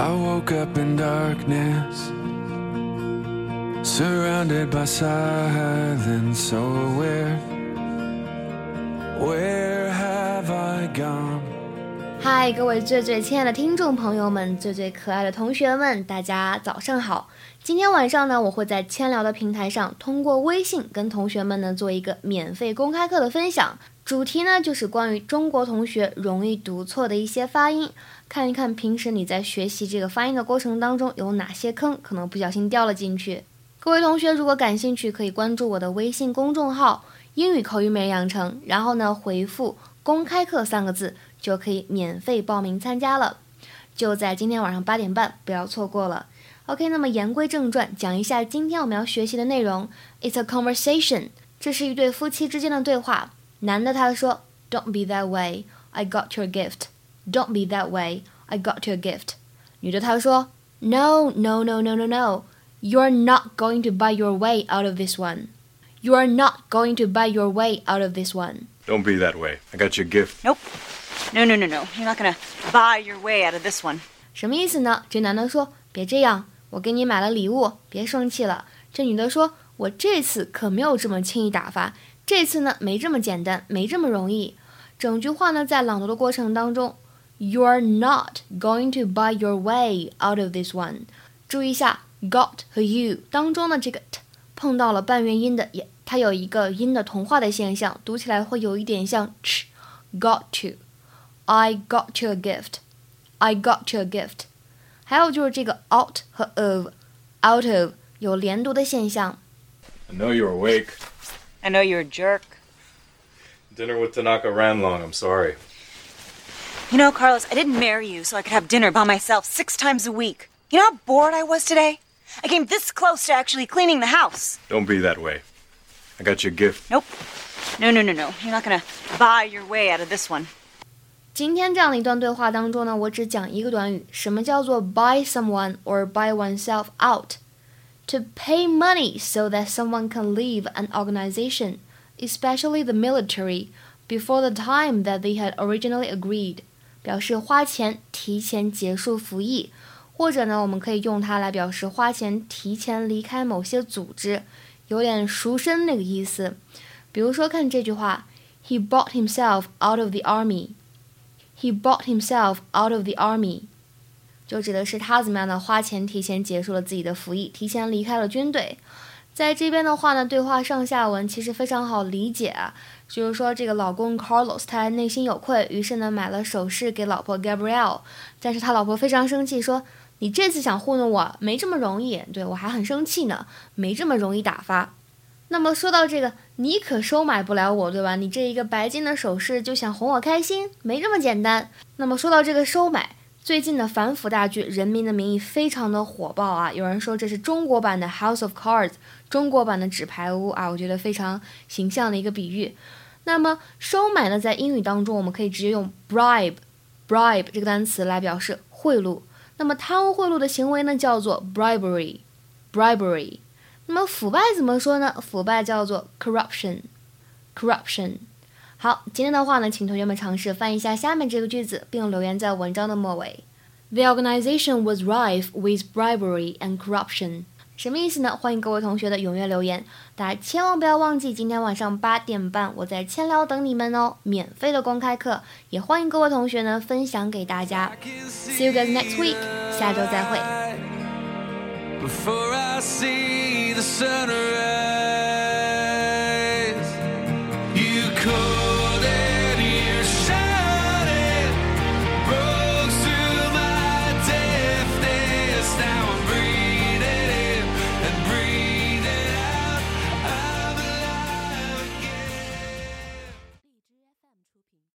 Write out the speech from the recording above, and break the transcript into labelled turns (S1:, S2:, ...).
S1: I woke up in darkness, surrounded by silence, so aware. Where have I gone?
S2: 嗨，各位最最亲爱的听众朋友们，最最可爱的同学们，大家早上好！今天晚上呢，我会在千聊的平台上通过微信跟同学们呢做一个免费公开课的分享，主题呢就是关于中国同学容易读错的一些发音，看一看平时你在学习这个发音的过程当中有哪些坑，可能不小心掉了进去。各位同学如果感兴趣，可以关注我的微信公众号“英语口语美养成”，然后呢回复“公开课”三个字，就可以免费报名参加了。就在今天晚上八点半，不要错过了。OK，那么言归正传，讲一下今天我们要学习的内容。It's a conversation，这是一对夫妻之间的对话。男的他说，Don't be that way, I got your gift. Don't be that way, I got your gift. 女的她说，No，no，no，no，no，no，You're not going to buy your way out of this one。You're not going to buy your way out of this one.
S3: Don't be that way. I got your gift.
S4: Nope. No, no, no, no. You're not gonna buy your way out of this one.
S2: 什么意思呢？这男的说，别这样。我给你买了礼物，别生气了。这女的说：“我这次可没有这么轻易打发，这次呢没这么简单，没这么容易。”整句话呢在朗读的过程当中，“You're not going to buy your way out of this one。”注意一下，“got” 和 “you” 当中的这个 “t” 碰到了半元音的，也它有一个音的同化的现象，读起来会有一点像 “ch”，“got to”，“I got your gift”，“I got your gift”。还有就是这个 out 和 of，out of 有连读的现象。
S3: I know you're awake.
S4: I know you're a jerk.
S3: Dinner with Tanaka ran long. I'm sorry.
S4: You know, Carlos, I didn't marry you so I could have dinner by myself six times a week. You know how bored I was today? I came this close to actually cleaning the house.
S3: Don't be that way. I got your gift.
S4: Nope. No, no, no, no. You're not gonna buy your way out of this one.
S2: 今天这样的一段对话当中呢，我只讲一个短语，什么叫做 buy someone or buy oneself out？To pay money so that someone can leave an organization, especially the military, before the time that they had originally agreed，表示花钱提前结束服役， 或者呢，我们可以用它来表示花钱提前离开某些组织，有点赎身那个意思。比如说看这句话，He bought himself out of the army。He bought himself out of the army，就指的是他怎么样的花钱提前结束了自己的服役，提前离开了军队。在这边的话呢，对话上下文其实非常好理解啊。就是说，这个老公 Carlos 他内心有愧，于是呢买了首饰给老婆 Gabrielle，但是他老婆非常生气，说你这次想糊弄我没这么容易，对我还很生气呢，没这么容易打发。那么说到这个，你可收买不了我，对吧？你这一个白金的首饰就想哄我开心，没这么简单。那么说到这个收买，最近的反腐大剧《人民的名义》非常的火爆啊！有人说这是中国版的《House of Cards》，中国版的纸牌屋啊，我觉得非常形象的一个比喻。那么收买呢，在英语当中我们可以直接用 bribe，bribe 这个单词来表示贿赂。那么贪污贿赂的行为呢，叫做 bribery，bribery。那么腐败怎么说呢？腐败叫做 corruption，corruption。好，今天的话呢，请同学们尝试翻译一下下面这个句子，并留言在文章的末尾。The organization was rife with bribery and corruption。什么意思呢？欢迎各位同学的踊跃留言。大家千万不要忘记，今天晚上八点半，我在千聊等你们哦，免费的公开课，也欢迎各位同学呢分享给大家。See you guys next week，下周再会。